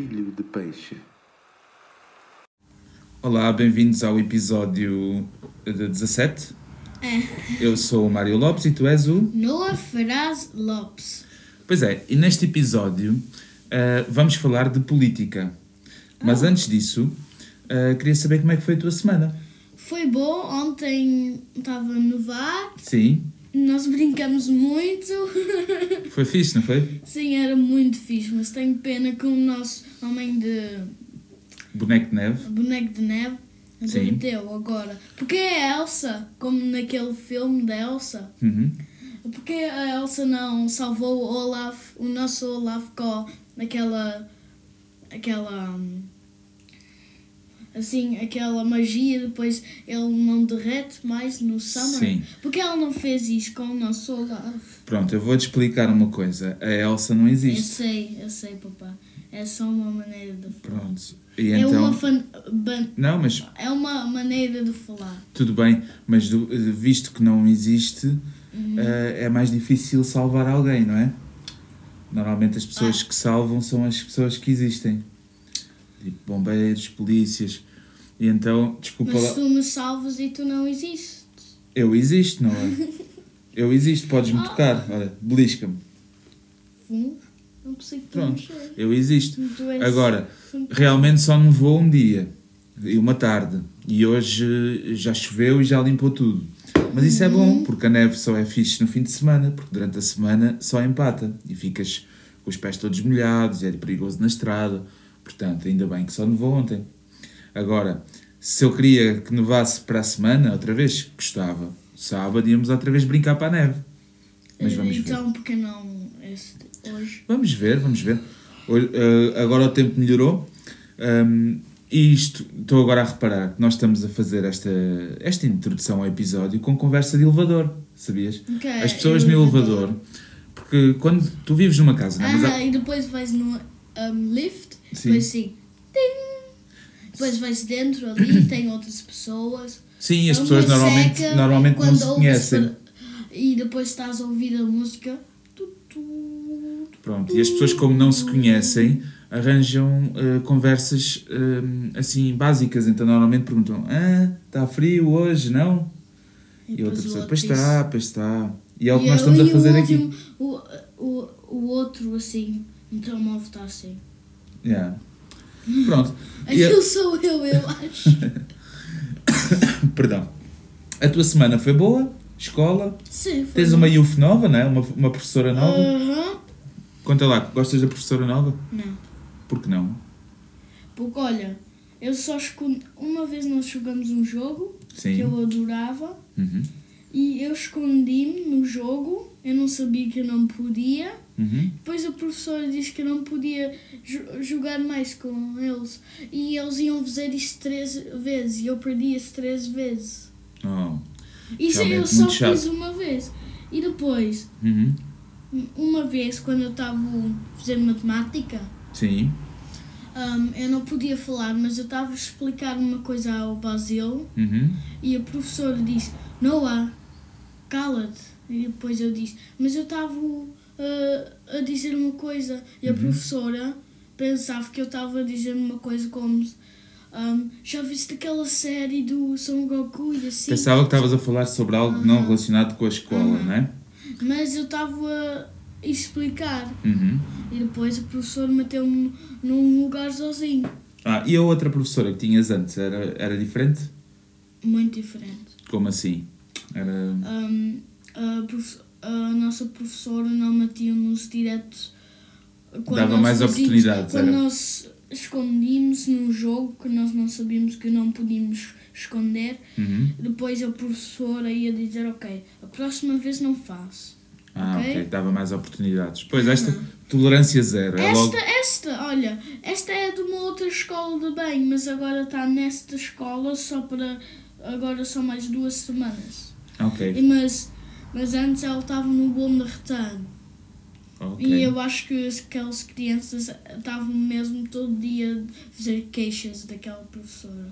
filho de peixe. Olá, bem-vindos ao episódio de 17. É. Eu sou o Mário Lopes e tu és o. Noah Ferraz Lopes. Pois é, e neste episódio eh, vamos falar de política. Mas antes disso, eh, queria saber como é que foi a tua semana. Foi bom, ontem estava a nevar, Sim, nós brincamos muito. foi fixe, não foi? Sim, era muito fixe, mas tenho pena que o nosso homem de Boneco de neve. boneco de neve derreteu agora. Porque é a Elsa, como naquele filme da Elsa. Uhum. Porque a Elsa não salvou o Olaf, o nosso Olaf com aquela. aquela. Assim, aquela magia, depois ele não derrete mais no Summer. Sim. Porque ela não fez isso com o nosso Olaf? Pronto, eu vou-te explicar uma coisa. A Elsa não Eu existe. sei, eu sei, papá. É só uma maneira de falar. Pronto. E É, então. uma fan- ban- Não, mas é uma maneira de falar. tudo bem, mas do- visto que não existe, eh, é mais difícil salvar alguém, não é? Normalmente as pessoas Ah. que salvam são as pessoas que existem. Tipo bombeiros, polícias. E então, desculpa Mas lá. tu me salvas e tu não existes. Eu existo, não é? Eu existo, podes-me tocar. Olha, belisca-me. Não consigo Pronto. mexer. Eu existo. Agora, realmente só nevou um dia e uma tarde. E hoje eh, já choveu e já limpou tudo. Mas isso é bom, porque a neve só é fixe no fim de semana, porque durante a semana só empata e ficas com os pés todos molhados, é perigoso na estrada. Portanto, ainda bem que só nevou ontem. Agora, se eu queria que nevasse para a semana, outra vez, gostava. Sábado íamos outra vez brincar para a neve. Mas vamos ver. então, porque não hoje? Vamos ver, vamos ver. Olha, eh, agora o tempo melhorou. Ahm, e isto, estou agora a reparar que nós estamos a fazer esta, esta introdução ao episódio com conversa de elevador, sabias? Ok, As pessoas no elevador. elevador, porque quando tu vives numa casa, não é? Mas há- Ah, e depois vais no um, lift, Sim. depois assim, ting. Depois vais dentro ali, tem outras pessoas. sim, as pessoas normalmente, seca, normalmente não se conhecem. E depois estás a ouvir a música. Tu, tu, tu. Pronto, e as pessoas, como não se conhecem, arranjam eh, conversas eh, assim básicas. Então, normalmente perguntam: Ah, está frio hoje, não? E, a outra pessoa: Pois está, pois está. E é o que E nós estamos e a fazer aqui. O, o, o outro assim, o telemóvel está assim. Yeah. Pronto. A- Aquilo sou eu, eu acho. Perdão. A tua semana foi boa? Escola? Sim, foi Tens bom. uma youth nova, não é? Uma, uma professora nova? Aham. Conta lá, gostas da professora nova? Não. Por que não? Porque olha, eu só escondi. Uma vez nós jogamos um jogo Sim. que eu adorava Uhum. e eu escondi-me no jogo, eu não sabia que eu não podia. Uhum. Depois a professora disse que eu não podia jo- jogar mais com eles e eles iam fazer isso três vezes e eu perdi isso três vezes. Oh. Isso eu só muito chato. fiz uma vez. E depois, Uhum. uma vez quando eu estava a fazer matemática, Sim. hum, eu não podia falar, mas eu estava a explicar uma coisa ao Basil Uhum. e a professora disse: Noah, cala-te. E depois eu disse: Mas eu estava uh, a dizer uma coisa. E a Uhum. professora pensava que eu estava a dizer uma coisa como: um, Já viste aquela série do Son Goku e assim? Pensava que estavas a falar sobre algo não relacionado com a escola, Ah. não é? Mas eu estava a explicar. Uhum. E depois a professora meteu-me num lugar sozinho. Ah, e a outra professora que tinhas antes era, era diferente? Muito diferente. Como assim? Era. Um, a, profe- a nossa professora não metia-nos direto. quando Dava nós mais fazíamos- oportunidades, Quando era? nós escondíamos num jogo que nós não sabíamos que não podíamos esconder, Uhum. depois a professora ia dizer: Ok, a próxima vez não faço. Ah, ok. Ok. Dava mais oportunidades. Pois, esta tolerância zero. É logo. Esta, esta, olha, esta é de uma outra escola de bem, mas agora está nesta escola só para. Agora só mais duas semanas. Ok. E, mas, mas antes ela estava no bom de retalho. ok. E eu acho que aquelas crianças estavam mesmo todo dia a fazer queixas daquela professora.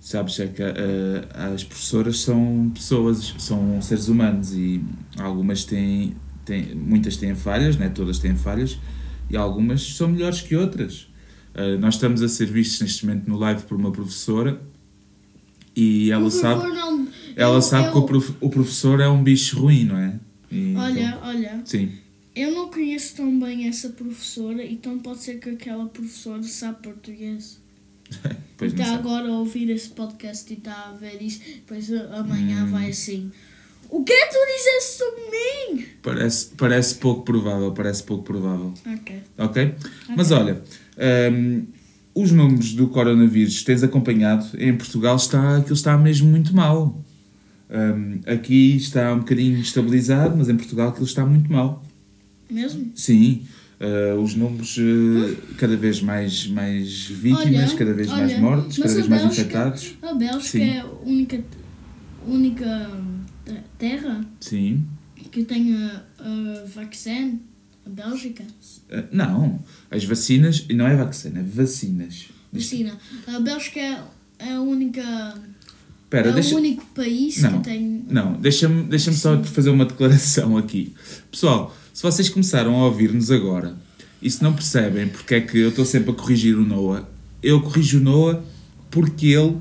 Sabes, é que eh, as professoras são pessoas, são seres humanos e algumas têm, têm muitas têm falhas, né? todas têm falhas, e algumas são melhores que outras. Uh, nós estamos a ser vistos neste momento no live por uma professora e ela Por sabe, favor, não. Ela eu- sabe eu- que o, prof- o professor é um bicho ruim, não é? E Olha, então- olha, sim. eu não conheço tão bem essa professora, então pode ser que aquela professora sabe português. Pois está agora a ouvir esse podcast e está a ver isso, depois amanhã Hum. vai assim. O que é que tu dizes sobre mim? Parece, parece pouco provável, parece pouco provável. Ok. Ok? Mas olha, hum, os números do coronavírus tens acompanhado, em Portugal está, aquilo está mesmo muito mal. Hum, aqui está um bocadinho estabilizado, mas em Portugal aquilo está muito mal. Mesmo? Sim, uh, os números uh, cada vez mais, mais vítimas, Olha, cada vez mais olha, mortes, mas cada vez mais Bélgica- infectados. A Bélgica Sim. é a única, única te- terra Sim. que tem a, vacina. A Bélgica. Uh, não, as vacinas, e não é vacina, é vacinas. Vacina. A Bélgica é a única. Espera, é deixa, o único país Não. que tem. Não, deixa-me deixa só fazer uma declaração aqui. Pessoal, se vocês começaram a ouvir-nos agora e se não percebem porque é que eu estou sempre a corrigir o Noah, eu corrijo o Noah porque ele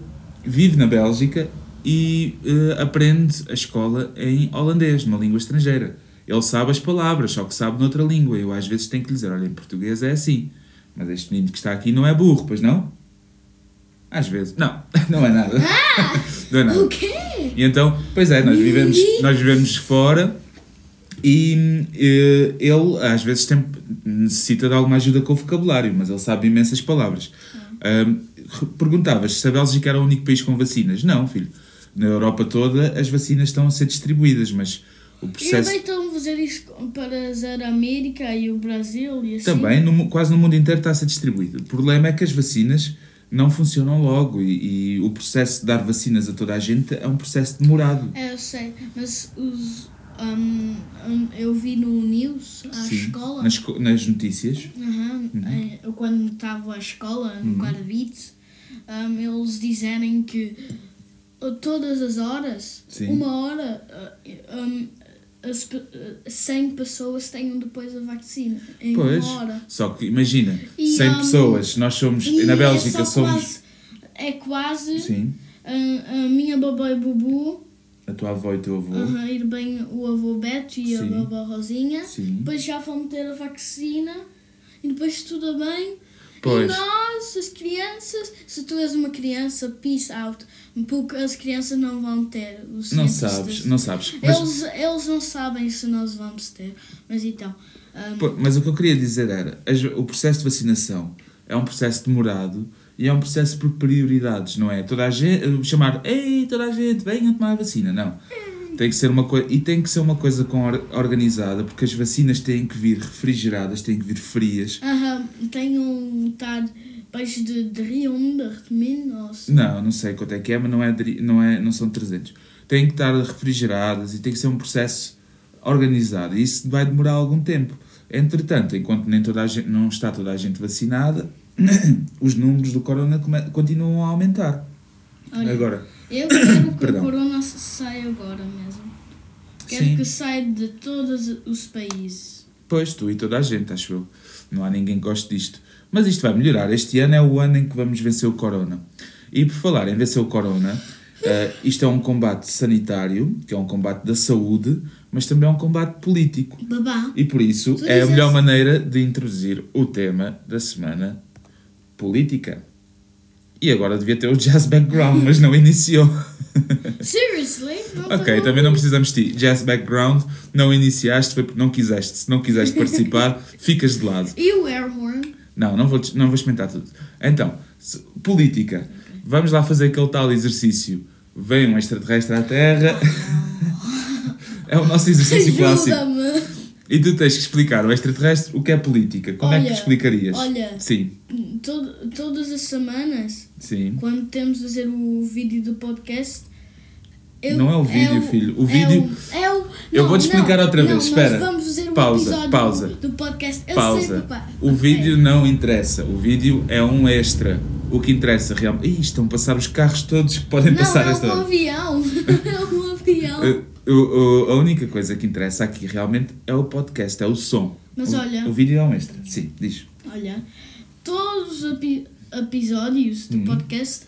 vive na Bélgica e eh, aprende a escola em holandês, numa língua estrangeira. Ele sabe as palavras, só que sabe noutra língua. Eu às vezes tenho que lhe dizer, olha, em português é assim. Mas este menino que está aqui não é burro, pois não? Às vezes. Não, não é nada. Não é nada. O quê? E então, pois é, nós vivemos, nós vivemos fora e eh, ele às vezes tem, necessita de alguma ajuda com o vocabulário, mas ele sabe imensas palavras. Ahm, perguntavas se a Bélgica era o único país com vacinas. Não, filho. Na Europa toda as vacinas estão a ser distribuídas, mas o E processo também estão a fazer isso para a América e o Brasil e assim. também no quase no mundo inteiro está a ser distribuído. O problema é que as vacinas não funcionam logo e, e o processo de dar vacinas a toda a gente é um processo demorado. É, eu sei, mas os. hum, hum, eu vi no News, à Sim, escola. Nas, nas notícias. Aham, eh, Eu quando estava à escola, no Guarda-Vites, hum, eles dizerem que uh, todas as horas, Sim. uma hora, uh, hum, as, pe- uh, 100 pessoas tenham depois a vacina. Em Pois, uma hora. só que imagina, E, 100 um, pessoas, nós somos, na é Bélgica só somos, Quase, é quase sim, a, a minha babá e bubu, a tua avó e o teu avô, ir bem o avô Beto e a Sim. babá Rosinha. sim, Depois já vão ter a vacina e depois tudo bem. Pois. E nós, as crianças, se tu és uma criança, peace out. Porque as crianças não vão ter. Os não sabes, não sabes, mas, Eles, eles não sabem se nós vamos ter. Mas então. hum, pô, mas o que eu queria dizer era, o processo de vacinação é um processo demorado e é um processo por prioridades, não é? Toda a gente, chamar, ei, toda a gente, venham tomar a vacina, não. Tem que ser uma coisa, e tem que ser uma coisa com or- organizada, porque as vacinas têm que vir refrigeradas, têm que vir frias, aham, tenham estar baixo de 300 mil ou se- Não, não sei quanto é que é, mas não, é, não, é, não são 300. Têm que estar refrigeradas e tem que ser um processo organizado. E isso vai demorar algum tempo. Entretanto, enquanto nem toda a gente, não está toda a gente vacinada, os números do corona continuam a aumentar. Olha, Agora, Eu quero que o corona saia agora mesmo. Quero Sim. que saia de todos os países. pois, tu e toda a gente, acho eu. Não há ninguém que goste disto. Mas isto vai melhorar. Este ano é o ano em que vamos vencer o corona. E por falar em vencer o corona, eh, isto é um combate sanitário, que é um combate da saúde, mas também é um combate político. Babá. E por isso Tu é a melhor maneira de introduzir o tema da semana política. E agora devia ter o jazz background, mas não iniciou. Seriously? Ok, também não precisamos de ti. Jazz background, não iniciaste, foi porque não quiseste. Se não quiseste participar, ficas de lado. E o air horn? Não, não vou, não vou experimentar tudo. Então, política. Vamos lá fazer aquele tal exercício. Vem um extraterrestre à Terra. é o nosso exercício clássico. E tu tens que explicar ao extraterrestre o que é política. Como é que Olha, explicarias? olha. Sim, Todo- todas as semanas, sim. quando temos de fazer o vídeo do podcast. eu- Não é o vídeo, filho. O é vídeo- é o- Eu não, vou-te explicar não, outra não, vez, nós espera. Vamos fazer um Pausa, episódio pausa. do podcast. Eu sei, Pausa. papá. O Ok. vídeo não interessa. O vídeo é um extra. O que interessa realmente. Ih, estão a passar os carros todos que podem Não, passar é esta um hora. avião. é um avião. O- o- a única coisa que interessa aqui realmente é o podcast, é o som. Mas o, olha- O vídeo é um extra. Sim, diz. Olha, todos os epi- episódios do Uhum. podcast,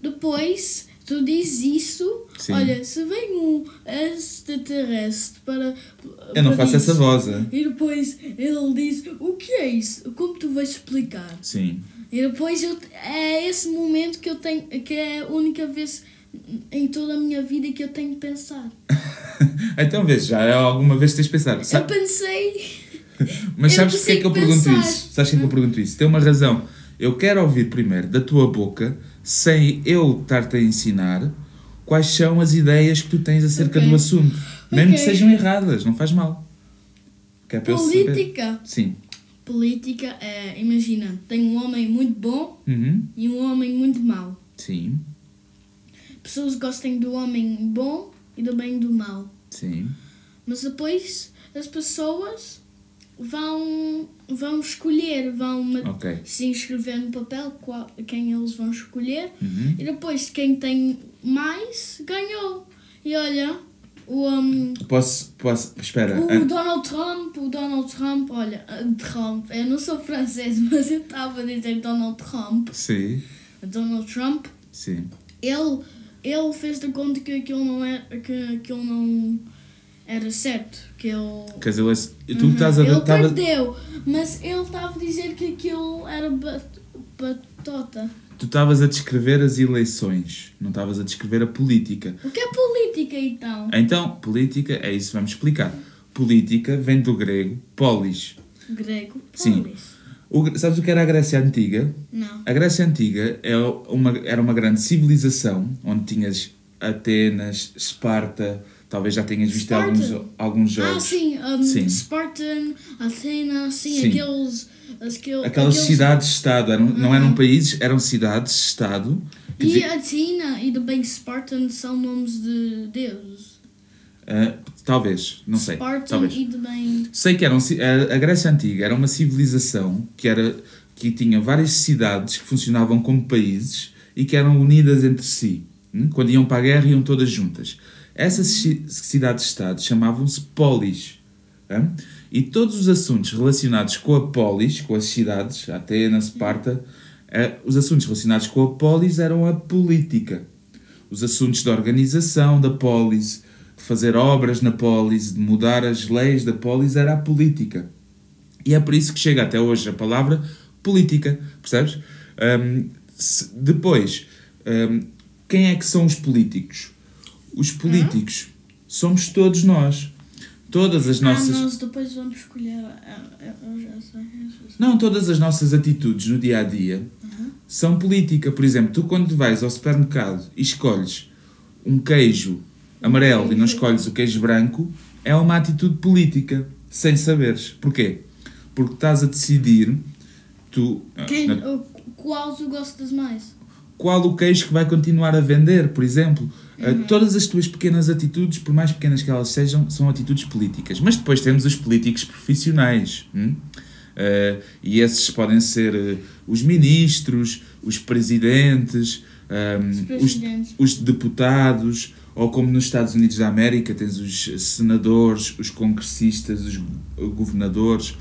depois tu dizes isso. Sim. Olha, se vem um extraterrestre para. Eu não para faço essa isso, voz. é? E depois ele diz: O que é isso? Como tu vais explicar? Sim. E depois eu, é esse momento que eu tenho, que é a única vez em toda a minha vida que eu tenho de pensar. Então vês, já alguma vez tens pensado. Eu Sa- pensei. Mas eu sabes porque é que eu pergunto pensar. isso? Sabes porque é que eu pergunto isso? Tem uma razão. Eu quero ouvir primeiro da tua boca, sem eu estar-te a ensinar, quais são as ideias que tu tens acerca Ok. do assunto. Mesmo que Ok. sejam erradas, não faz mal. Que é eu. Política. Sim. Política é, imagina, tem um homem muito bom Uhum. e um homem muito mau. Sim. Pessoas gostam do homem bom e também do mau. Sim. Mas depois as pessoas vão, vão escolher, vão ma- Ok. se inscrever no papel qual, quem eles vão escolher Uhum. e depois quem tem mais ganhou. E olha, o, um, Posso, posso. Espera. o an- Donald Trump, o Donald Trump, olha, Trump, eu não sou francês, mas eu estava a dizer Donald Trump. Sim. Donald Trump, Sim. ele, ele fez de conta que aquilo não era, que aquilo não era certo, que ele... Quer dizer, tu Uhum. estás a. Ele estava- perdeu, mas ele estava a dizer que aquilo era bat- batota. Tu estavas a descrever as eleições, não estavas a descrever a política. O que é política então? Então, política é isso, vamos explicar. Política vem do grego polis. Grego? Sim. O sabes o que era a Grécia Antiga? Não. A Grécia Antiga é uma, era uma grande civilização onde tinhas Atenas, Esparta, talvez já tenhas visto alguns, alguns Ah, jogos. sim, um, Sim. Spartan, Athena, sim, Sim. aqueles... aquele- Aquelas aqueles- cidades-estado, eram, não eram países, eram cidades-estado. E dizer, Athena e também Spartan são nomes de deuses. Ah, talvez, não sei. Spartan talvez. e também... Sei que eram, a Grécia Antiga era uma civilização que, era, que tinha várias cidades que funcionavam como países e que eram unidas entre si. hum? Quando iam para a guerra, iam todas juntas. Essas ci- cidades-estados chamavam-se polis. hum? E todos os assuntos relacionados com a polis, com as cidades, Atenas, Esparta, eh, os assuntos relacionados com a polis eram a política. Os assuntos da organização da polis, fazer obras na polis, de mudar as leis da polis, era a política. E é por isso que chega até hoje a palavra política, percebes? Hum, se- depois, hum, quem é que são os políticos? Os políticos somos todos nós. Todas as nossas. Ah, nós depois vamos escolher... ah, ah, Eu já sei. eu já sei. Não, todas as nossas atitudes no dia a dia são política. Por exemplo, tu quando vais ao supermercado e escolhes um queijo amarelo e não escolhes o queijo branco, é uma atitude política, sem saberes. Porquê? Porque estás a decidir tu, Quem, na- o- qual tu gostas mais? qual o queijo que vai continuar a vender, por exemplo. Uh, todas as tuas pequenas atitudes, por mais pequenas que elas sejam, são atitudes políticas. Mas depois temos os políticos profissionais. hum? Uh, e esses podem ser uh, os ministros, os presidentes, um, Os os, presidentes. os deputados, ou como nos Estados Unidos da América, tens os senadores, os congressistas, os go- governadores.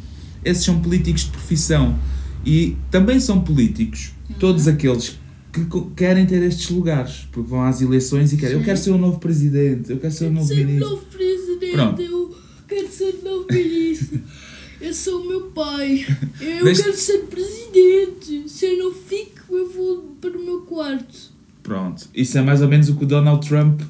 Esses são políticos de profissão. E também são políticos todos aqueles que querem ter estes lugares, porque vão às eleições e querem. Eu Sim. quero ser o novo presidente, eu quero ser o novo ser ministro. novo presidente, Pronto. eu quero ser o novo ministro. Eu sou o meu pai. Eu Deixa- quero ser presidente. Se eu não fico, eu vou para o meu quarto. Pronto, isso é mais ou menos o que o Donald Trump. uh,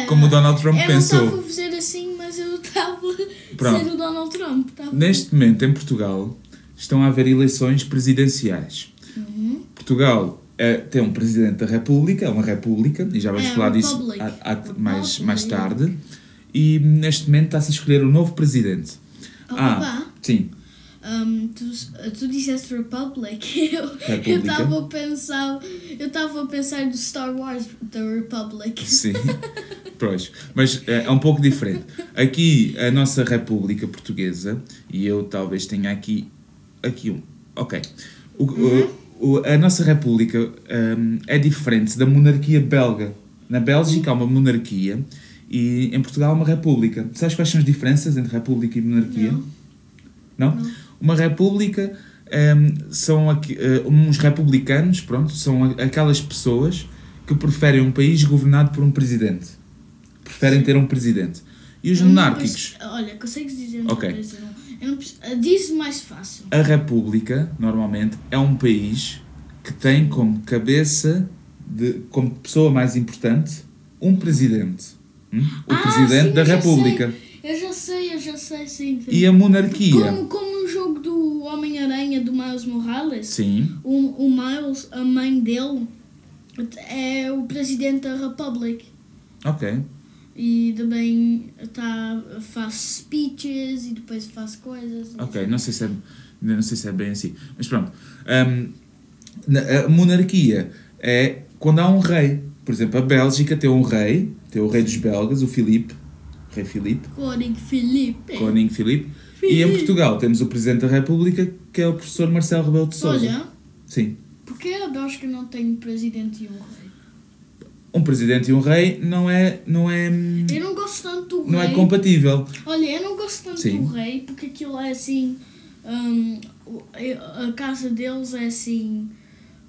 É, como o Donald Trump eu pensou. não estava a fazer assim, mas eu estava a ser o Donald Trump. Estava... Neste momento, em Portugal, estão a haver eleições presidenciais. Uhum. Portugal eh, tem um presidente da República, é uma república, e já vamos É, falar disso Republic. a- a- mais, mais tarde. E neste momento está-se a escolher o novo presidente. Oh, ah, papá. sim. Um, tu, tu disseste Republic. Eu eu estava a pensar. Eu estava a pensar do Star Wars, da Republic. Sim, pois. Mas eh, é um pouco diferente. Aqui, a nossa República Portuguesa, e eu talvez tenha aqui, aqui um. Ok. O, o- o- a nossa República hum, é diferente da monarquia belga. Na Bélgica há uma monarquia e em Portugal há uma República. Sabes quais são as diferenças entre República e monarquia? Não. Não? Não. Uma república hum, são aqui, eh, uns republicanos, pronto, são aquelas pessoas que preferem um país governado por um presidente. Preferem ter um presidente. E os Eu monárquicos? consigo- Olha, consegues dizer Ok. okay. Não ah, diz mais fácil. A república, normalmente, é um país que tem como cabeça, de, como pessoa mais importante, um presidente. Hum? O Ah, presidente sim, da eu república. sei. Eu já sei, eu já sei, sim. sim. E a monarquia? Como, como Homem-Aranha do Miles Morales, Sim. o, o Miles, a mãe dele, é o presidente da Republic. Ok. E também tá, faz speeches e depois faz coisas. Ok, não sei se é, não sei se é bem assim. Mas pronto. Na- a monarquia é quando há um rei. Por exemplo, a Bélgica tem um rei, tem o rei dos belgas, o Filipe, rei Filipe, Koning Felipe. Koning Filipe. E em Portugal temos o Presidente da República, que é o professor Marcelo Rebelo de Sousa. Olha, Sim. porque a Bélgica não tem um presidente e um rei? Um presidente e um rei não é, não é, Eu não gosto tanto do não rei. é compatível. Olha, eu não gosto tanto Sim. do rei porque aquilo é assim. hum, a casa deles é assim.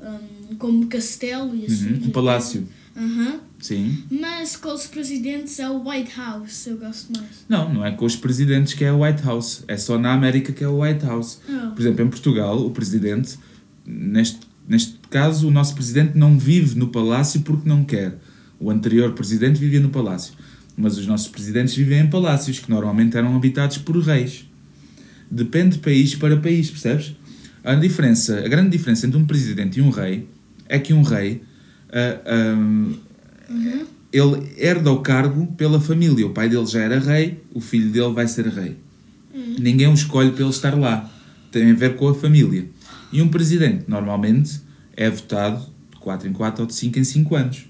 hum, como castelo e assim. Uhum, Um palácio. Aham. Sim. Mas com os presidentes é o White House, eu gosto mais. Não, não é com os presidentes que é o White House. É só na América que é o White House. Ah. Por exemplo, em Portugal, o presidente, neste, neste caso, o nosso presidente não vive no palácio porque não quer. O anterior presidente vivia no palácio. Mas os nossos presidentes vivem em palácios, que normalmente eram habitados por reis. Depende de país para país, percebes? A diferença, a grande diferença entre um presidente e um rei é que um rei ah, ah, ele herda o cargo pela família. O pai dele já era rei, o filho dele vai ser rei. Ninguém o escolhe para ele estar lá. Tem a ver com a família. E um presidente, normalmente, é votado de 4 em 4 ou de 5 em 5 anos.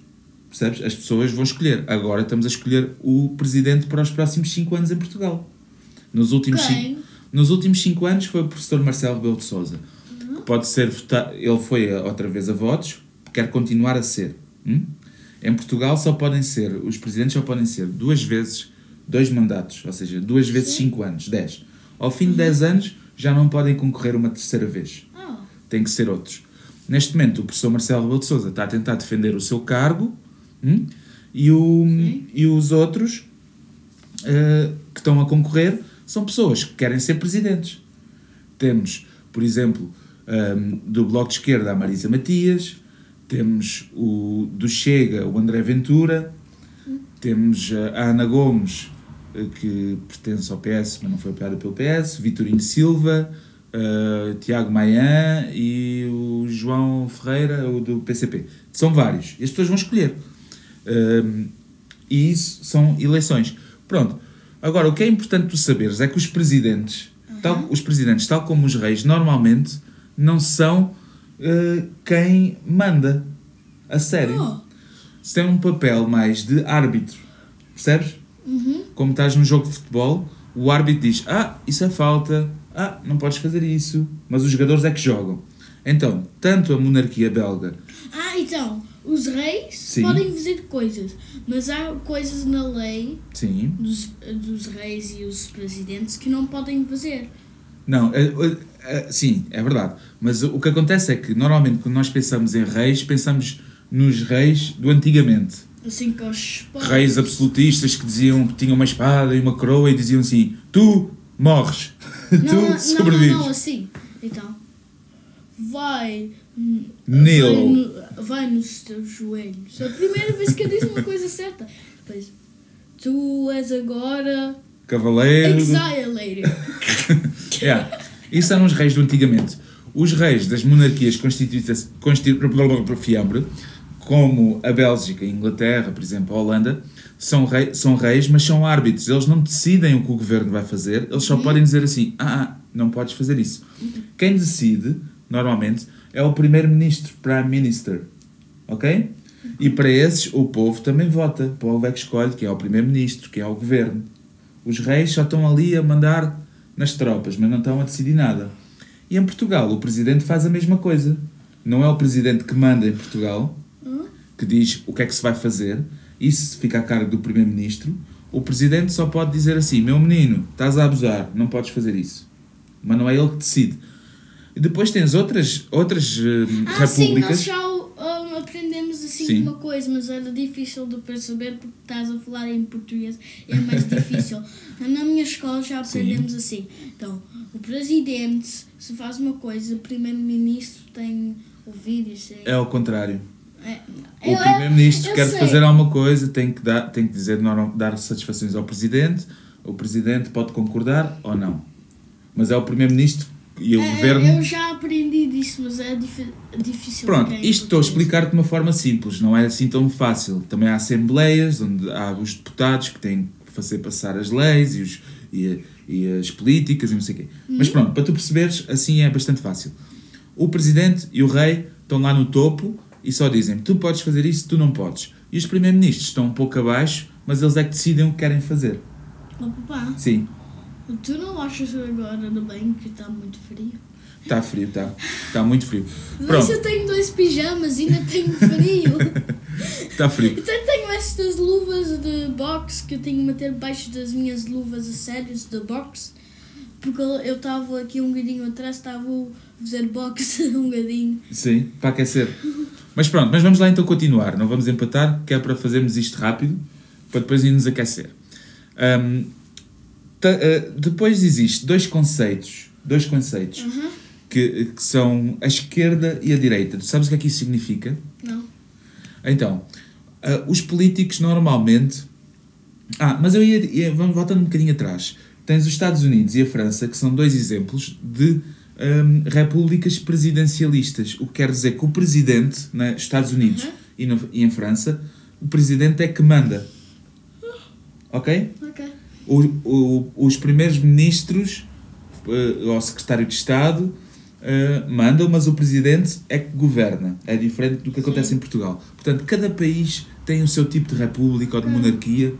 Percebes? As pessoas vão escolher. Agora estamos a escolher o presidente para os próximos 5 anos em Portugal. Nos últimos, Quem? cinco, nos últimos 5 anos foi o professor Marcelo Rebelo de Sousa. Que pode ser votado. Ele foi a- outra vez a votos, quer continuar a ser. Hum? Em Portugal só podem ser, os presidentes só podem ser duas vezes, dois mandatos, ou seja, duas vezes Sim. cinco anos, dez. Ao fim de dez anos já não podem concorrer uma terceira vez. Ah, Tem que ser outros. Neste momento, o professor Marcelo Rebelo de Sousa está a tentar defender o seu cargo hum? e, o, e os outros eh, que estão a concorrer são pessoas que querem ser presidentes. Temos, por exemplo, hum, do Bloco de Esquerda a Marisa Matias, temos o do Chega, o André Ventura, temos eh, a Ana Gomes, eh, que pertence ao PS, mas não foi apoiada pelo PS, Vitorino Silva, eh, Tiago Maia e o João Ferreira, o do PCP. São vários. E as pessoas vão escolher. Hum, e isso são eleições. Pronto. Agora, o que é importante tu saberes é que os presidentes, tal, os presidentes, tal como os reis, normalmente não são eh, quem manda. A sério. Oh. Se tem um papel mais de árbitro. Percebes? Uhum. Como estás num jogo de futebol, o árbitro diz: Ah, isso é falta. Ah, não podes fazer isso. Mas os jogadores é que jogam. Então, tanto a monarquia belga Ah, então, os reis Sim. podem fazer coisas, mas há coisas na lei Sim. dos, dos reis e os presidentes que não podem fazer. Não, eh, eh, eh, sim, é verdade. Mas o que acontece é que normalmente quando nós pensamos em reis, pensamos nos reis do antigamente. Assim com os espadas. Reis absolutistas que diziam que tinham uma espada e uma coroa e diziam assim: Tu morres, Não, tu não, não, sobrevives. não, assim. Então, vai. hum, Kneel. Vai, no- vai nos teus joelhos. A primeira vez que eu disse uma coisa certa. Depois, tu és agora. Cavaleiro. Exilator. Yeah. Isso eram os reis do antigamente. Os reis das monarquias constituídas, constitu- fiambre, como a Bélgica a Inglaterra, por exemplo, a Holanda, são, rei, são reis, mas são árbitros. Eles não decidem o que o governo vai fazer, eles só podem dizer assim: ah, ah, não podes fazer isso. Quem decide, normalmente, é o primeiro-ministro, Prime Minister. Ok? E para esses, o povo também vota. O povo é que escolhe quem é o primeiro-ministro, quem é o governo. Os reis só estão ali a mandar nas tropas, mas não estão a decidir nada. E em Portugal, o presidente faz a mesma coisa. Não é o presidente que manda em Portugal, que diz o que é que se vai fazer, isso fica a cargo do primeiro-ministro. O presidente só pode dizer assim: meu menino, estás a abusar, não podes fazer isso. mas não é ele que decide. E depois tens outras, outras uh, Ah, sim, repúblicas. nós já um, aprendemos assim Sim. uma coisa, mas era difícil de perceber porque estás a falar em português, é mais difícil. Na minha escola já aprendemos assim. Então, o presidente, se faz uma coisa, o primeiro-ministro tem ouvido isso. É ao contrário. É, O primeiro-ministro quer sei. fazer alguma coisa, tem que dar, tem que dizer, não, dar satisfações ao presidente. O presidente pode concordar ou não. Mas é o primeiro-ministro e o É, governo. Eu já aprendi disso, mas é dif- difícil. Pronto, é isto estou a explicar de uma forma simples, não é assim tão fácil. Também há assembleias onde há os deputados que têm que fazer passar as leis e, os, e, e as políticas e não sei o quê. Mas pronto, para tu perceberes, assim é bastante fácil. O presidente e o rei estão lá no topo e só dizem tu podes fazer isso, tu não podes. E os primeiros-ministros estão um pouco abaixo, mas eles é que decidem o que querem fazer. Papá, Sim, tu não achas agora no bem que está muito frio? está frio, está. Está muito frio. Mas eu tenho dois pijamas e ainda tenho frio. está frio. Então tenho estas luvas de boxe que eu tenho que meter debaixo das minhas luvas a sérios de boxe. Porque eu estava aqui um bocadinho atrás, estava a fazer boxe um bocadinho. Sim, para aquecer. Mas pronto, mas vamos lá então continuar. Não vamos empatar, que é para fazermos isto rápido, para depois irmos aquecer. Ah, depois existe dois conceitos, dois conceitos Aham. que, que são a esquerda e a direita. Tu sabes o que é que isso significa? Não. Então, ah, os políticos normalmente. Ah, mas eu ia, ia- Vamos voltando um bocadinho atrás. Tens os Estados Unidos e a França, que são dois exemplos de ahm, repúblicas presidencialistas. O que quer dizer que o presidente, nos Estados Unidos Uhum. e, no- e em França, o presidente é que manda. Ok? Ok. O, o- os primeiros ministros eh, ou secretário de Estado eh, mandam, mas o presidente é que governa. É diferente do que acontece Sim. em Portugal. Portanto, cada país tem o seu tipo de república ou de monarquia.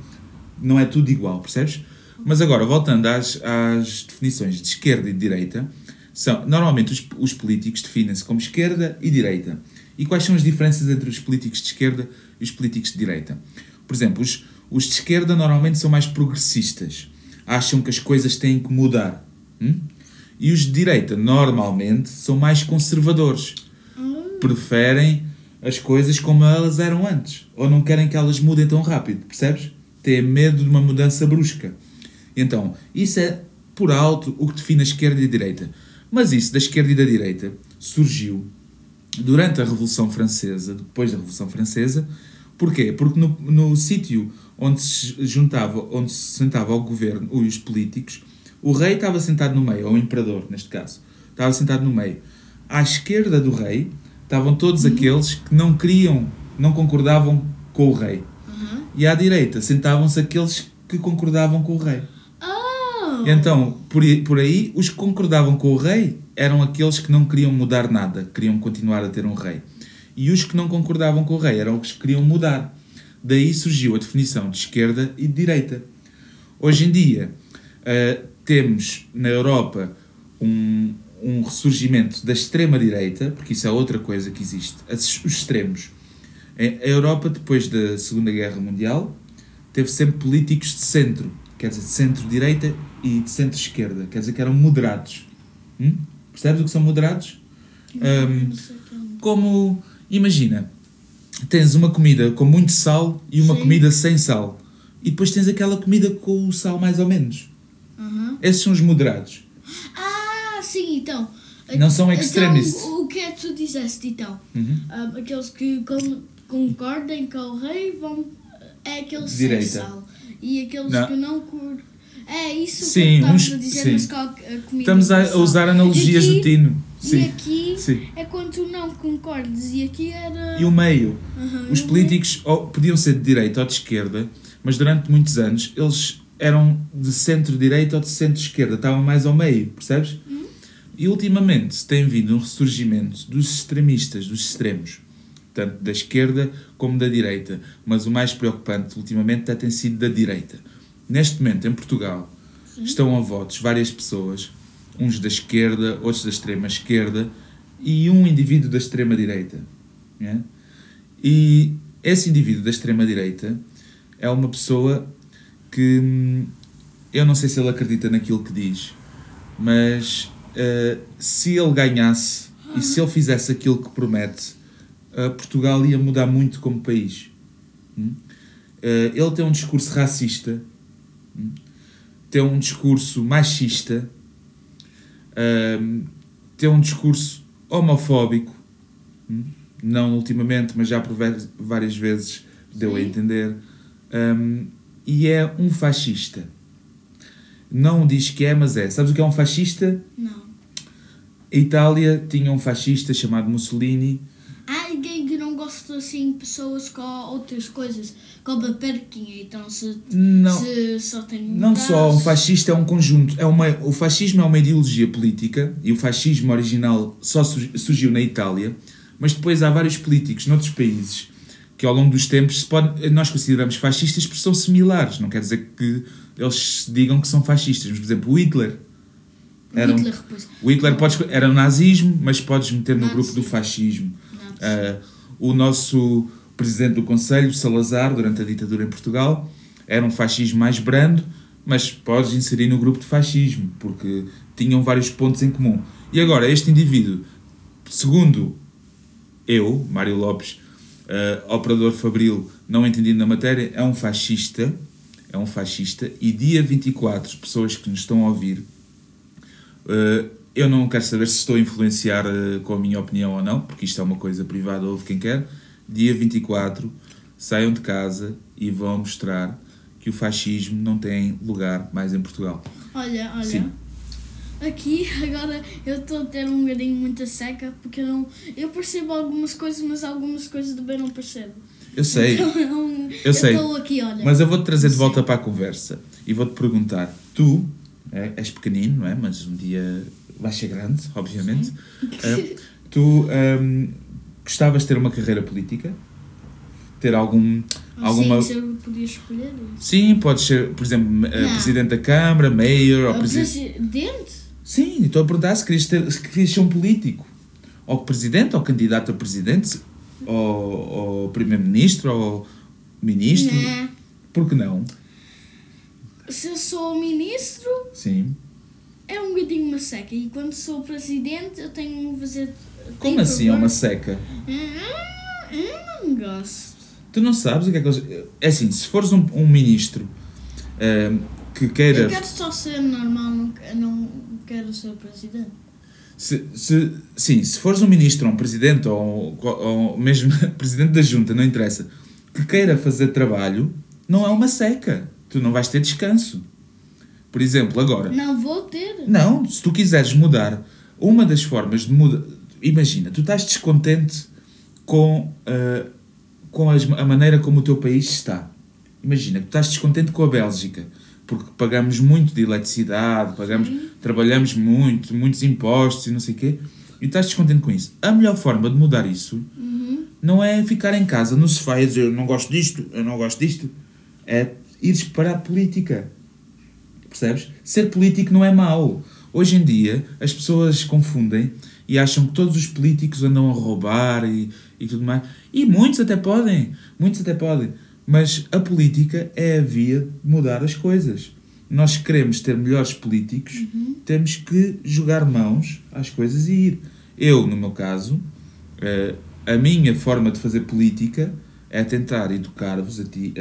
Não é tudo igual, percebes? Mas agora, voltando às, às definições de esquerda e de direita, são, normalmente os, os políticos definem-se como esquerda e direita. E quais são as diferenças entre os políticos de esquerda e os políticos de direita? Por exemplo, os, os de esquerda normalmente são mais progressistas. Acham que as coisas têm que mudar. hum? E os de direita, normalmente, são mais conservadores. Preferem as coisas como elas eram antes. Ou não querem que elas mudem tão rápido, percebes? Têm medo de uma mudança brusca. Então, isso é, por alto, o que define a esquerda e a direita. Mas isso da esquerda e da direita surgiu durante a Revolução Francesa, depois da Revolução Francesa. Porquê? Porque no, no sítio onde se juntava, onde se sentava o governo e os políticos, o rei estava sentado no meio, ou o imperador, neste caso, estava sentado no meio. À esquerda do rei estavam todos aqueles que não queriam, não concordavam com o rei. Aham. E à direita sentavam-se aqueles que concordavam com o rei. Oh! E então, por por aí, os que concordavam com o rei eram aqueles que não queriam mudar nada, queriam continuar a ter um rei. E os que não concordavam com o rei eram os que queriam mudar. Daí surgiu a definição de esquerda e de direita. Hoje em dia, ah, temos na Europa um, um ressurgimento da extrema-direita, porque isso é outra coisa que existe, os extremos. A Europa, depois da Segunda Guerra Mundial, teve sempre políticos de centro, quer dizer, de centro-direita e de centro-esquerda, quer dizer que eram moderados. Hum? Percebes o que são moderados? Que é um- como, imagina, tens uma comida com muito sal e uma Sim. comida sem sal. E depois tens aquela comida com o sal mais ou menos. Aham. Esses são os moderados. Ah, sim, então. Não são extremists. Então, o que é que tu disseste, então? Uhum. Ah, aqueles que con- concordem com o rei vão. É aqueles Direita. sem sal. E aqueles Não. que não cur... É isso Sim, que estamos uns- a dizer, sim. mas com a comida Estamos com a, usar analogias aqui- do Tino. E Sim. aqui Sim. é quando tu não concordes. E aqui era. E o meio. Aham, Os e políticos ou podiam ser de direita ou de esquerda, mas durante muitos anos eles eram de centro-direita ou de centro-esquerda, estavam mais ao meio, percebes? E ultimamente tem vindo um ressurgimento dos extremistas, dos extremos, tanto da esquerda como da direita. Mas o mais preocupante ultimamente até tem sido da direita. Neste momento, em Portugal, estão a votos várias pessoas, uns da esquerda, outros da extrema esquerda e um indivíduo da extrema direita. né? E esse indivíduo da extrema-direita é uma pessoa que hum, eu não sei se ele acredita naquilo que diz, mas uh, se ele ganhasse e se ele fizesse aquilo que promete, uh, Portugal ia mudar muito como país. Uh, ele tem um discurso racista, hum? tem um discurso machista, tem um discurso homofóbico, hum? não ultimamente, mas já por várias vezes deu Sim. a entender, um, e é um fascista. Não diz que é, mas é. Sabes o que é um fascista? Não. A Itália tinha um fascista chamado Mussolini. Que não gosta assim de pessoas com outras coisas, como a perquinha, então se, não, se só tem Não só, um fascista é um conjunto. É uma, o fascismo é uma ideologia política e o fascismo original só surgiu na Itália, mas depois há vários políticos noutros países que ao longo dos tempos pode, nós consideramos fascistas porque são similares. Não quer dizer que eles digam que são fascistas. Mas, por exemplo, o Hitler. Era um, Hitler, o Hitler pode, era o nazismo, mas podes meter no Nazi. grupo do fascismo. Uh, o nosso presidente do Conselho, Salazar, durante a ditadura em Portugal, era um fascismo mais brando, mas podes inserir no grupo de fascismo, porque tinham vários pontos em comum. E agora, este indivíduo, segundo eu, Mário Lopes, uh, operador Fabril, não entendido na matéria, é um fascista, é um fascista, e dia 24, pessoas que nos estão a ouvir, uh, eu não quero saber se estou a influenciar uh, com a minha opinião ou não, porque isto é uma coisa privada, ouve quem quer, dia 24, saiam de casa e vão mostrar que o fascismo não tem lugar mais em Portugal. Olha, olha. Sim. Aqui, agora, eu estou a ter um bocadinho muita seca, porque eu não... Eu percebo algumas coisas, mas algumas coisas também não percebo. Eu sei. Então, eu, eu sei. Aqui, olha. Mas eu vou-te trazer de volta para a conversa e vou-te perguntar. Tu é, és pequenino, não é? Mas um dia vais ser grande, obviamente. Uh, tu um, ehm, gostavas de ter uma carreira política? Ter algum... Ah, alguma... Sim, eu podia escolher. Sim, pode ser, por exemplo, não. Presidente da Câmara, Mayor... Ou presidente? presidente? Sim, estou a perguntar se querias, ter, se querias ser um político. Ou presidente, ou candidato a presidente, ou, ou primeiro-ministro, ou ministro. Não. Por que não? Se eu sou ministro... Sim. É um bocadinho uma seca. E quando sou presidente, eu tenho que fazer... Como assim é uma seca? Ah, eu não gosto. Tu não sabes o que é que eles... É assim, se fores um, um ministro... Um, que queira. Eu quero só ser normal, não, não quero ser presidente. Se, se, sim, se fores um ministro ou um presidente ou, ou mesmo presidente da junta, não interessa, que queira fazer trabalho, não é uma seca. Tu não vais ter descanso. Por exemplo, agora. Não vou ter. Não, se tu quiseres mudar, uma das formas de mudar. Imagina, tu estás descontente com, uh, com as, a maneira como o teu país está. Imagina, tu estás descontente com a Bélgica porque pagamos muito de eletricidade, pagamos, trabalhamos muito, muitos impostos e não sei o quê, e estás descontente com isso. A melhor forma de mudar isso uhum. não é ficar em casa no sofá e dizer eu não gosto disto, eu não gosto disto. É ires para a política. Percebes? Ser político não é mau. Hoje em dia as pessoas confundem e acham que todos os políticos andam a roubar e, e tudo mais. E muitos até podem. Muitos até podem. Mas a política é a via de mudar as coisas. Nós queremos ter melhores políticos, uhum. temos que jogar mãos às coisas e ir. Eu, no meu caso, eh, a minha forma de fazer política é tentar educar-vos a ti,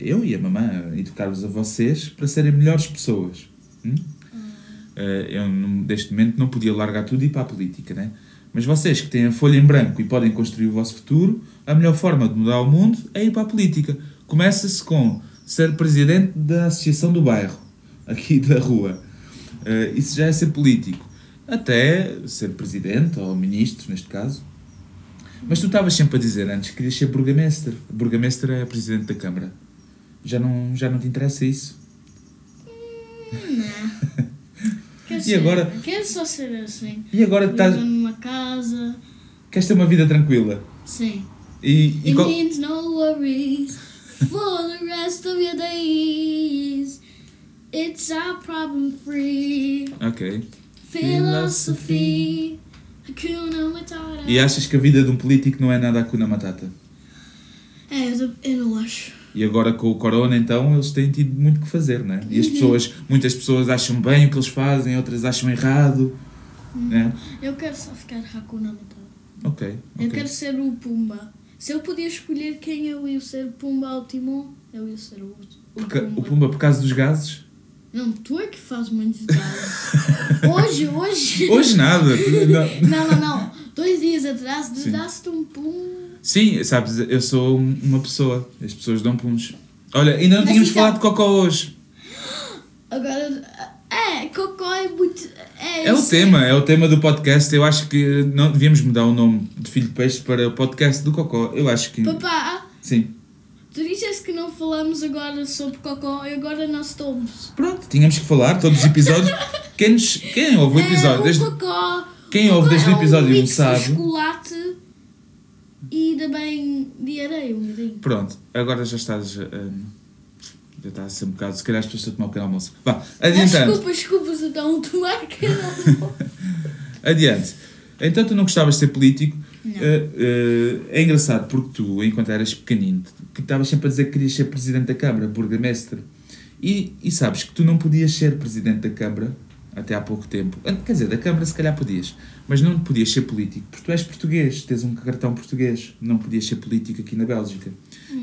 eu e a mamãe, educar-vos a vocês para serem melhores pessoas. Hum? Uh, eu, neste momento, não podia largar tudo e ir para a política, né? Mas vocês que têm a folha em branco e podem construir o vosso futuro, a melhor forma de mudar o mundo é ir para a política. Começa-se com ser presidente da associação do bairro, aqui da rua. Uh, isso já é ser político. Até ser presidente ou ministro, neste caso. Mas tu estavas sempre a dizer antes que querias ser burgamestre. Burgamestre é presidente da Câmara. Já não, já não te interessa isso? Não. Quero e ser, agora? Quero só ser assim. E agora estás. numa casa. Queres ter uma vida tranquila? Sim. E, e It qual... means no worries for the rest of your days. It's our problem free. Ok. Philosophy. E achas que a vida de um político não é nada Hakuna Matata? É, eu não acho. E agora com o corona, então, eles têm tido muito que fazer, né? E as pessoas, muitas pessoas acham bem o que eles fazem, outras acham errado, né? Eu quero só ficar Hakuna Matata. Ok, Eu quero ser o Pumba. Se eu podia escolher quem eu ia ser, Pumba ou Timon, eu ia ser o, o Pumba. o Pumba, por causa dos gases? Não, tu é que fazes muitos dados. hoje, hoje. Hoje nada. Não. Não, não. Dois dias atrás, daste um pum. Sim, sabes, eu sou uma pessoa. As pessoas dão puns. Olha, ainda não tínhamos então- falado de cocó hoje. Agora, é, cocó é muito. É, É o tema, é o tema do podcast. Eu acho que não devíamos mudar o nome de Filho de Peixe para o podcast do cocó. Eu acho que. Papá, Sim. tu não falamos agora sobre cocó e agora nós estamos. Pronto, tínhamos que falar todos os episódios. Quem, nos, quem ouve o episódio é, o desde. cocó. Quem o ouve desde o é um episódio mix de sabe. chocolate e também de areia, um bocadinho. Pronto, agora já estás. hum, já está a ser um bocado. Se calhar as pessoas estão a tomar um pequeno almoço. Vá, Ah, adiantando. desculpa, desculpa, então tomar que não. Adiante. Então tu não gostavas de ser político. Eh, eh, é engraçado porque tu, enquanto eras pequenino, que estavas sempre a dizer que querias ser presidente da Câmara, burgamestre. E, e sabes que tu não podias ser presidente da Câmara até há pouco tempo. Ah, Quer dizer, da Câmara se calhar podias, mas não podias ser político porque tu és português, tens um cartão português, não podias ser político aqui na Bélgica.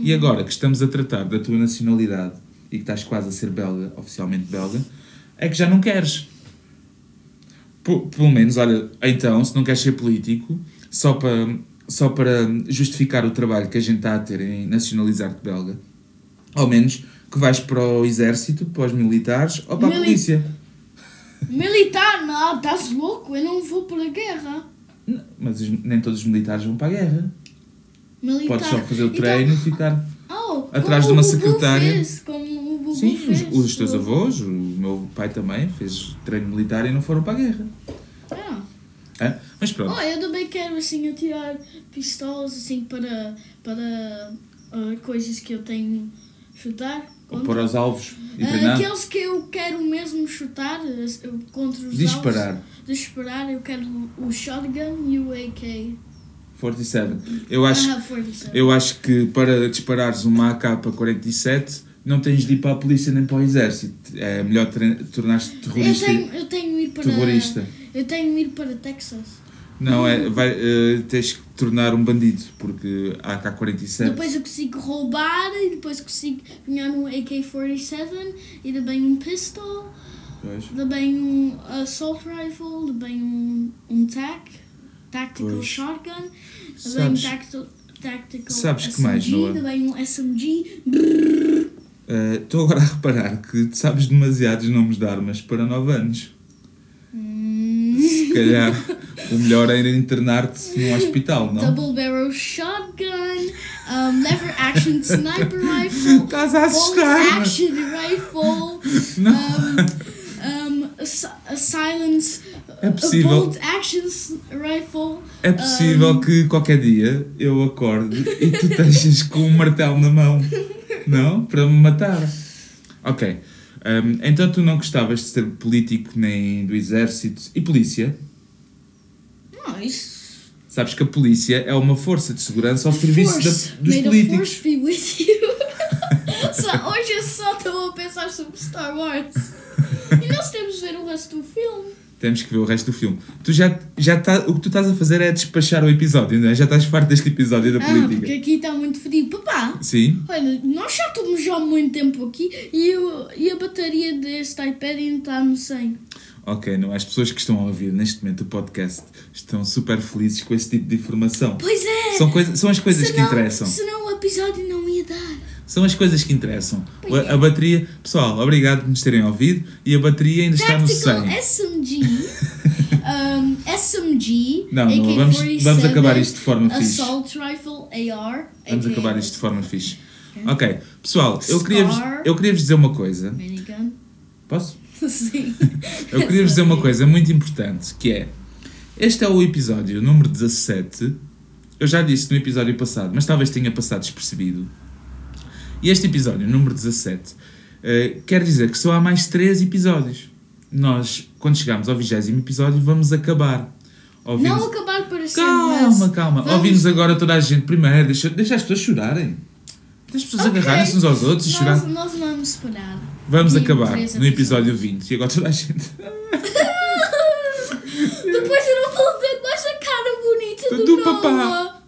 E agora que estamos a tratar da tua nacionalidade e que estás quase a ser belga, oficialmente belga, é que já não queres. P- pelo menos, olha, então, se não queres ser político, só para, só para justificar o trabalho que a gente está a ter em nacionalizar-te belga, ao menos que vais para o exército, para os militares ou para a Mili- polícia. Militar, não, estás louco? Eu não vou para a guerra. Não, Mas nem todos os militares vão para a guerra. Militar. Podes só fazer o Então, treino e ficar. oh, atrás de uma secretária. Fez, como o Bubu Sim, fez. os, os teus avós, o meu pai também fez treino militar e não foram para a guerra. Ah. Hã? Mas pronto. Oh, eu também quero assim atirar pistolas assim para, para ah, coisas que eu tenho chutar. Ou contra. para os alvos e Ah, treinar. aqueles que eu quero mesmo chutar ah, eu- contra os Disparar. alvos. Disparar, eu quero o shotgun e o AK. 47. Eu acho, Ah, 47. eu acho que para disparares uma AK-47 não tens de ir para a polícia nem para o exército. É melhor tornar-te eu, terrorista. tenho, eu tenho ir para. terrorista. Eu tenho ir para Texas. Não, é, vai, eh, tens que tornar um bandido, porque a AK-47. Depois eu consigo roubar e depois consigo ganhar um AK-47 e também um pistol, Pois. também um assault rifle, também um, um TAC, Tactical Pois. Shotgun, também um Sabes- tactical, tactical sabes que SMG, mais, Noah? também um SMG. Estou agora a reparar que sabes demasiados nomes de armas para 9 anos. Hum, Se calhar o melhor era internar-te num hospital, não? double barrel shotgun, um, lever action sniper rifle, Estás a bolt assustar-me! action rifle, Não. um, um, a, a silence, É a possível. bolt action s- rifle. É possível que qualquer dia eu acorde e tu estejas com um martelo na mão, não? Para me matar. Ok. Hum, então tu não gostavas de ser político nem do exército e polícia? Não, isso. Sabes que a polícia é uma força de segurança ao serviço da- dos May the políticos. force be with you. Só- hoje eu só estou a pensar sobre Star Wars. E nós temos de ver o resto do filme. Temos que ver o resto do filme. Tu já, já tá, o que tu estás a fazer é despachar o episódio, não é? Já estás farto deste episódio da Ah, política. porque aqui está muito frio. Papá, Sim? olha, nós já estamos já há muito tempo aqui e, eu, e a bateria deste iPad ainda está no 100. Ok, não. As pessoas que estão a ouvir neste momento o podcast estão super felizes com esse tipo de informação. Pois é! São, coisa, são as coisas que senão, interessam. senão o episódio não ia dar. São as coisas que interessam. Pois A, é. bateria, pessoal, obrigado por nos terem ouvido e a bateria ainda está no Tactical 100. SMG, um, SMG, Não, não, vamos, AK-47, vamos acabar isto de forma fixe. Assault Rifle AR. Vamos acabar isto de forma fixe. Ok, pessoal, eu queria-vos eu queria -vos dizer uma coisa. Minigun. Posso? Sim. Eu queria vos dizer uma coisa muito importante, que é... Este é o episódio número 17. Eu já disse no episódio passado, mas talvez tenha passado despercebido. E este episódio, número 17, eh, quer dizer que só há mais 3 episódios. Nós, quando chegarmos ao 20 episódio, vamos acabar. Ouvimos... Não acabar para sempre. Calma, calma. vamos- Ouvimos agora toda a gente primeiro. Deixa, deixa as pessoas chorarem. As pessoas Ok. agarrarem-se uns aos outros e chorar. Nós, nós vamos separar. Vamos acabar no episódio 20 e agora toda a gente. Depois eu não vou ver mais a cara bonita do, Do Noah. papá.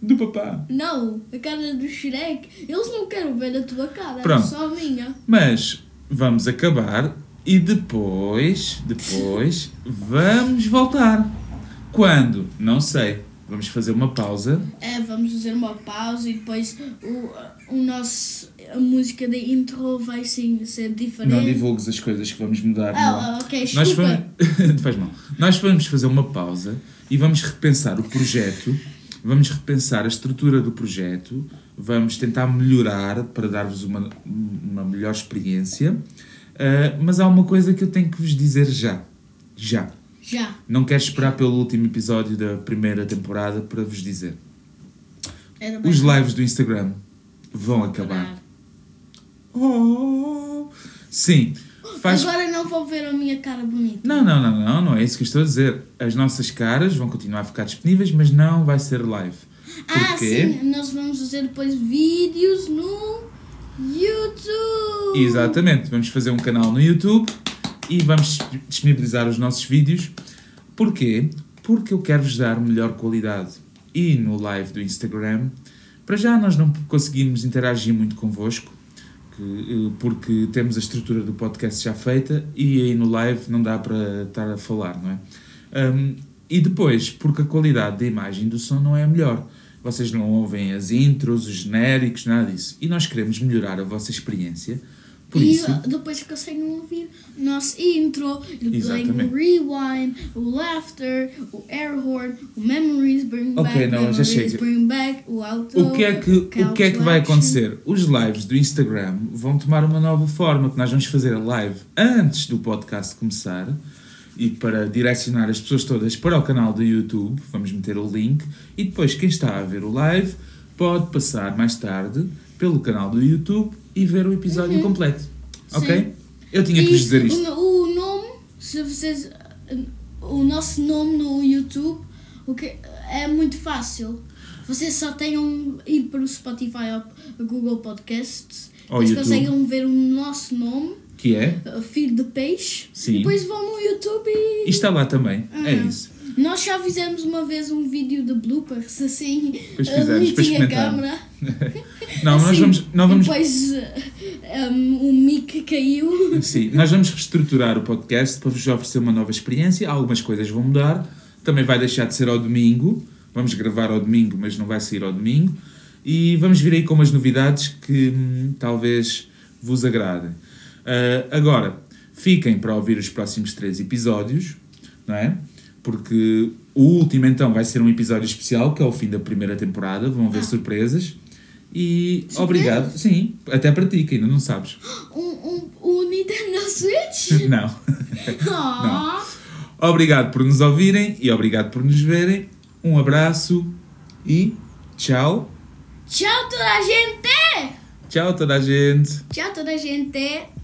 Do papá. Não, a cara do Shrek. Eles não querem ver a tua cara, Pronto. só a minha. Mas vamos acabar e depois, depois, vamos voltar. Quando? Não sei. Vamos fazer uma pausa. É, vamos fazer uma pausa e depois o, o nosso, a música da intro vai sim ser diferente. Não divulgues as coisas que vamos mudar. Ah, ah, ok, Nós vamos... Faz mal. Nós vamos fazer uma pausa e vamos repensar o projeto, vamos repensar a estrutura do projeto, vamos tentar melhorar para dar-vos uma, uma melhor experiência. Ah, mas há uma coisa que eu tenho que vos dizer já. Já. Já. Não quero esperar pelo último episódio da primeira temporada para vos dizer. Era Os lives do Instagram vão acabar. parar. Oh, sim. Faz Agora não vão ver a minha cara bonita. Não, não, não, não, não é isso que eu estou a dizer. As nossas caras vão continuar a ficar disponíveis, mas não vai ser live. Ah, Porquê? sim, nós vamos fazer depois vídeos no YouTube. Exatamente, vamos fazer um canal no YouTube e vamos disponibilizar os nossos vídeos. Porquê? Porque eu quero-vos dar melhor qualidade. E no live do Instagram, para já nós não conseguimos interagir muito convosco, eh, porque temos a estrutura do podcast já feita e aí no live não dá para estar a falar, não é? Um, e depois, porque a qualidade da imagem do som não é a melhor. Vocês não ouvem as intros, os genéricos, nada disso. E nós queremos melhorar a vossa experiência. Por e isso, depois conseguem ouvir o nosso intro, o rewind, o laughter, o air horn, o memories bring back, não, já memories chega. bring back, o auto, o que, é que, o que é que vai acontecer? Os lives do Instagram vão tomar uma nova forma, que nós vamos fazer a live antes do podcast começar e para direcionar as pessoas todas para o canal do YouTube, vamos meter o link e depois quem está a ver o live pode passar mais tarde pelo canal do YouTube e ver o episódio completo. Ok? Uhum. Sim. Eu tinha que vos dizer isto. O, o nome, se vocês. uh, O nosso nome no YouTube o que, é muito fácil. Vocês só tenham ir para o Spotify ou o Google Podcasts. Ou Vocês YouTube. conseguem ver o nosso nome, Que é? uh, Filho de Peixe. Sim. Depois vão no YouTube e. E está lá também. É Uhum. isso. Nós já fizemos uma vez um vídeo de bloopers, assim. Pois uh, fizemos, experimentámos. câmera. Não, nós Assim, vamos. Nós vamos depois uh, um, o mic caiu. Sim, nós vamos reestruturar o podcast para vos oferecer uma nova experiência. Algumas coisas vão mudar. Também vai deixar de ser ao domingo. Vamos gravar ao domingo, mas não vai sair ao domingo. E vamos vir aí com umas novidades que hum, talvez vos agradem. Ah, agora, fiquem para ouvir os próximos três episódios, não é? Porque o último então vai ser um episódio especial, que é o fim da primeira temporada. Vão haver Ah. surpresas. E Surpresas? obrigado. Sim, até para ti, que ainda não sabes. Um, um, o Nintendo Switch? Não. Oh. Obrigado por nos ouvirem e obrigado por nos verem. Um abraço e tchau. Tchau toda a gente! Tchau toda a gente. Tchau toda a gente!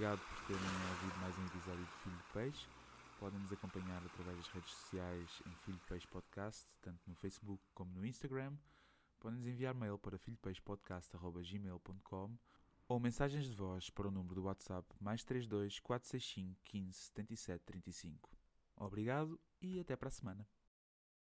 Obrigado por terem ouvido mais um episódio de Filho de Peixe. Podem nos acompanhar através das redes sociais em Filho de Peixe Podcast, tanto no Facebook como no Instagram. Podem nos enviar mail para filhopeixepodcast.gmail.com ou mensagens de voz para o número do WhatsApp mais 32 465 15 77 35. Obrigado e até para a semana.